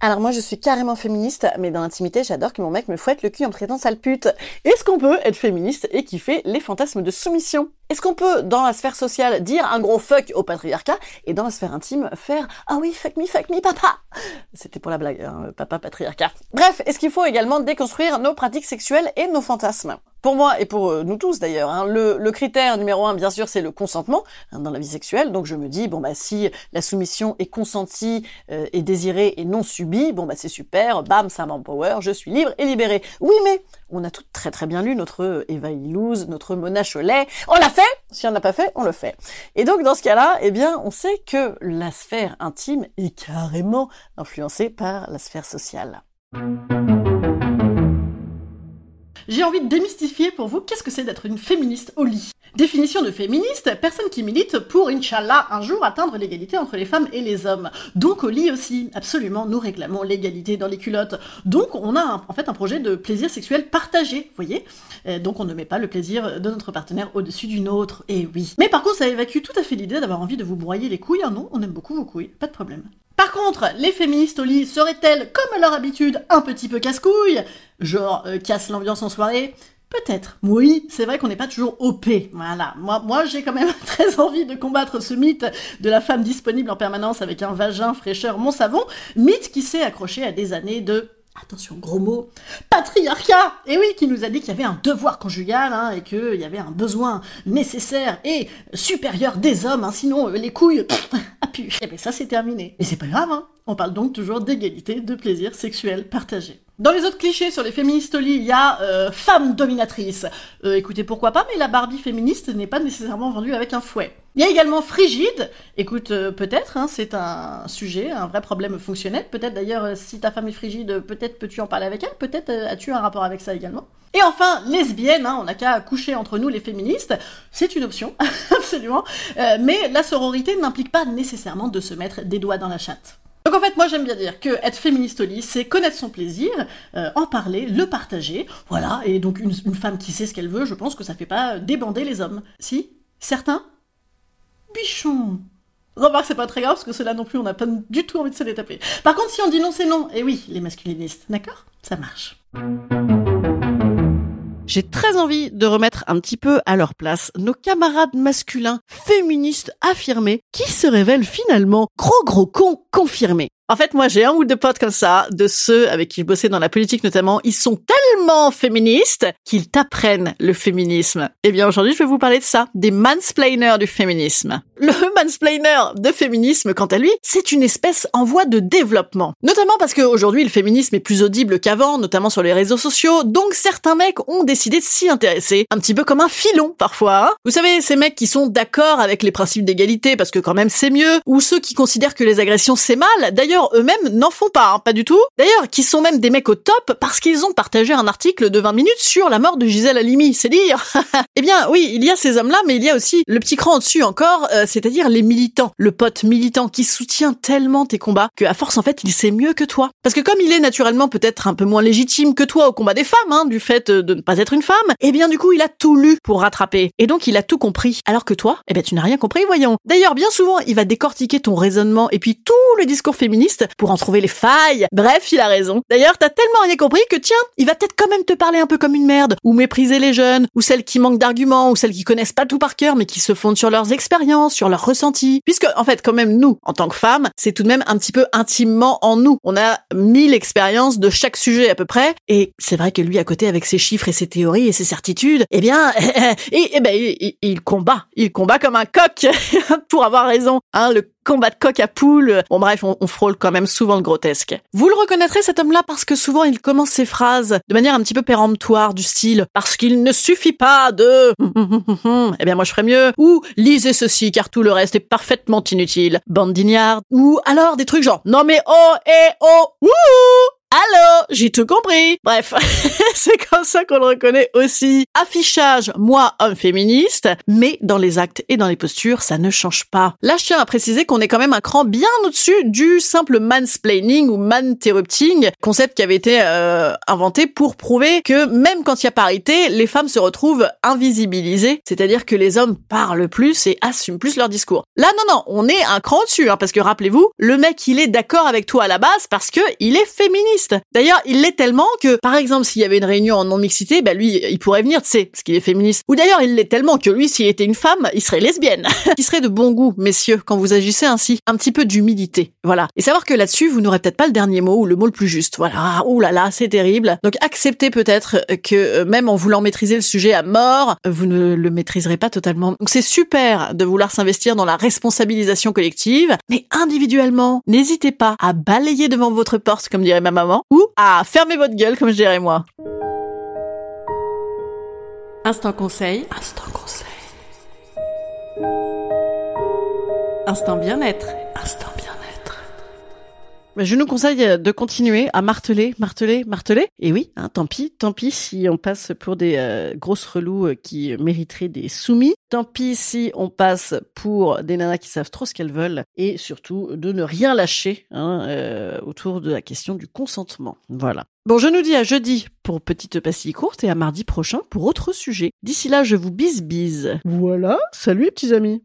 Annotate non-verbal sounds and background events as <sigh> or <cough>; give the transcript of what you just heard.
Alors moi je suis carrément féministe, mais dans l'intimité j'adore que mon mec me fouette le cul en me traitant sale pute. Est-ce qu'on peut être féministe et kiffer les fantasmes de soumission? Est-ce qu'on peut, dans la sphère sociale, dire un gros fuck au patriarcat et dans la sphère intime faire ah oui fuck me fuck me papa C'était pour la blague, hein, papa patriarcat. Bref, est-ce qu'il faut également déconstruire nos pratiques sexuelles et nos fantasmes? Pour moi et pour euh, nous tous d'ailleurs, hein, le, critère numéro un, bien sûr, c'est le consentement hein, dans la vie sexuelle. Donc je me dis bon bah si la soumission est consentie, euh, et désirée et non subie, bon bah c'est super, bam, ça m'empower, je suis libre et libérée. Oui, mais on a tout très très bien lu notre Eva Illouz, notre Mona Cholet. On l'a fait. Si on n'a pas fait, on le fait. Et donc dans ce cas-là, eh bien, on sait que la sphère intime est carrément influencée par la sphère sociale j'ai envie de démystifier pour vous qu'est-ce que c'est d'être une féministe au lit. Définition de féministe, personne qui milite pour, Inch'Allah, un jour atteindre l'égalité entre les femmes et les hommes. Donc au lit aussi, absolument, nous réclamons l'égalité dans les culottes. Donc on a en fait un projet de plaisir sexuel partagé, voyez euh, Donc on ne met pas le plaisir de notre partenaire au-dessus d'une autre, et oui. Mais par contre, ça évacue tout à fait l'idée d'avoir envie de vous broyer les couilles. Ah non, on aime beaucoup vos couilles, pas de problème. Par contre, les féministes au lit seraient-elles, comme leur habitude, un petit peu casse-couilles? Genre, euh, casse l'ambiance en soirée Peut-être. Oui, c'est vrai qu'on n'est pas toujours OP. Voilà. Moi, j'ai quand même <laughs> très envie de combattre ce mythe de la femme disponible en permanence avec un vagin fraîcheur mon savon. Mythe qui s'est accroché à des années de attention, gros mot, patriarcat Et oui, qui nous a dit qu'il y avait un devoir conjugal, hein, et qu'il y avait un besoin nécessaire et supérieur des hommes, hein, sinon euh, les couilles, Et eh bien ça c'est terminé. Mais c'est pas grave, hein. on parle donc toujours d'égalité, de plaisir sexuel partagé. Dans les autres clichés sur les féministes au lit, il y a euh, femme dominatrice. Euh, écoutez, pourquoi pas, mais la Barbie féministe n'est pas nécessairement vendue avec un fouet. Il y a également frigide. Écoute, euh, peut-être, hein, c'est un sujet, un vrai problème fonctionnel. Peut-être d'ailleurs, euh, si ta femme est frigide, peut-être peux-tu en parler avec elle? Peut-être as-tu un rapport avec ça également? Et enfin, lesbienne, hein, on n'a qu'à coucher entre nous les féministes. C'est une option, <laughs> absolument. mais la sororité n'implique pas nécessairement de se mettre des doigts dans la chatte. Donc en fait, moi j'aime bien dire que être féministe au lit, c'est connaître son plaisir, euh, en parler, le partager, voilà. Et donc une, femme qui sait ce qu'elle veut, je pense que ça fait pas débander les hommes. Si Certains Bichon Remarque, c'est pas très grave parce que cela non plus, on n'a pas du tout envie de se les taper. Par contre, si on dit non, c'est non. Et oui, les masculinistes, d'accord? Ça marche. J'ai très envie de remettre un petit peu à leur place nos camarades masculins féministes affirmés qui se révèlent finalement gros gros cons confirmés. En fait, moi, j'ai un ou deux potes comme ça, de ceux avec qui je bossais dans la politique notamment. Ils sont tellement féministes qu'ils t'apprennent le féminisme. Eh bien, aujourd'hui, je vais vous parler de ça, des mansplainers du féminisme. Le <laughs> mansplainer de féminisme, quant à lui, c'est une espèce en voie de développement. Notamment parce qu'aujourd'hui, le féminisme est plus audible qu'avant, notamment sur les réseaux sociaux, donc certains mecs ont décidé de s'y intéresser, un petit peu comme un filon, parfois. Hein. vous savez, ces mecs qui sont d'accord avec les principes d'égalité, parce que quand même c'est mieux, ou ceux qui considèrent que les agressions c'est mal, d'ailleurs, eux-mêmes n'en font pas, hein, pas du tout. D'ailleurs, qui sont même des mecs au top parce qu'ils ont partagé un article de 20 minutes sur la mort de Gisèle Halimi, c'est dire. <laughs> eh bien, oui, il y a ces hommes-là, mais il y a aussi le petit cran au-dessus encore, euh, c'est-à-dire les militants. Le pote militant qui soutient tellement tes combats que à force, en fait, il sait mieux que toi. Parce que comme il est naturellement peut-être un peu moins légitime que toi au combat des femmes, hein, du fait de ne pas être une femme, eh bien, du coup, il a tout lu pour rattraper. Et donc, il a tout compris. Alors que toi, eh ben, tu n'as rien compris, voyons. D'ailleurs, bien souvent, il va décortiquer ton raisonnement et puis tout le discours féministe pour en trouver les failles. Bref, il a raison. D'ailleurs, t'as tellement rien compris que tiens, il va peut-être quand même te parler un peu comme une merde, ou mépriser les jeunes, ou celles qui manquent d'arguments, ou celles qui connaissent pas tout par cœur mais qui se fondent sur leurs expériences, sur leurs ressentis. Puisque, en fait, quand même, nous, en tant que femmes, c'est tout de même un petit peu intimement en nous. On a mille expériences de chaque sujet à peu près. Et c'est vrai que lui, à côté, avec ses chiffres et ses théories et ses certitudes, eh bien, <laughs> et, ben, il, il, combat. Il combat comme un coq <laughs> pour avoir raison. Hein, le combat de coq à poule. Bon bref, on, frôle quand même souvent le grotesque. Vous le reconnaîtrez cet homme-là parce que souvent il commence ses phrases de manière un petit peu péremptoire du style parce qu'il ne suffit pas de <laughs> eh bien moi je ferais mieux ou lisez ceci car tout le reste est parfaitement inutile. Bande ou alors des trucs genre non mais oh et oh wouh Allô, j'ai tout compris. Bref, <laughs> <laughs> c'est comme ça qu'on le reconnaît aussi. Affichage, moi, homme féministe, mais dans les actes et dans les postures, ça ne change pas. Là, je tiens à préciser qu'on est quand même un cran bien au-dessus du simple mansplaining ou man-interrupting, concept qui avait été euh, inventé pour prouver que même quand il y a parité, les femmes se retrouvent invisibilisées, c'est-à-dire que les hommes parlent plus et assument plus leur discours. Là, non, non, on est un cran au-dessus, hein, parce que rappelez-vous, le mec, il est d'accord avec toi à la base parce que il est féministe. D'ailleurs, il l'est tellement que, par exemple, s'il y avait une réunion en non-mixité, bah lui, il pourrait venir, tu sais, parce qu'il est féministe. Ou d'ailleurs, il l'est tellement que lui, s'il était une femme, il serait lesbienne. <laughs> il serait de bon goût, messieurs, quand vous agissez ainsi. Un petit peu d'humilité. Voilà. Et savoir que là-dessus, vous n'aurez peut-être pas le dernier mot ou le mot le plus juste. Voilà. Ouh là là, c'est terrible. Donc acceptez peut-être que euh, même en voulant maîtriser le sujet à mort, vous ne le maîtriserez pas totalement. Donc c'est super de vouloir s'investir dans la responsabilisation collective, mais individuellement, n'hésitez pas à balayer devant votre porte, comme dirait ma maman ou à fermer votre gueule, comme je dirais moi. Instant conseil. Instant conseil. Instant bien-être. Instant bien-être. Je nous conseille de continuer à marteler, marteler, marteler. Et oui, hein, tant pis, tant pis si on passe pour des euh, grosses relous euh, qui mériteraient des soumis. Tant pis si on passe pour des nanas qui savent trop ce qu'elles veulent et surtout de ne rien lâcher hein, euh, autour de la question du consentement. Voilà. Bon, je nous dis à jeudi pour petite pastille courte et à mardi prochain pour autre sujet. D'ici là, je vous bise bise. Voilà, salut petits amis.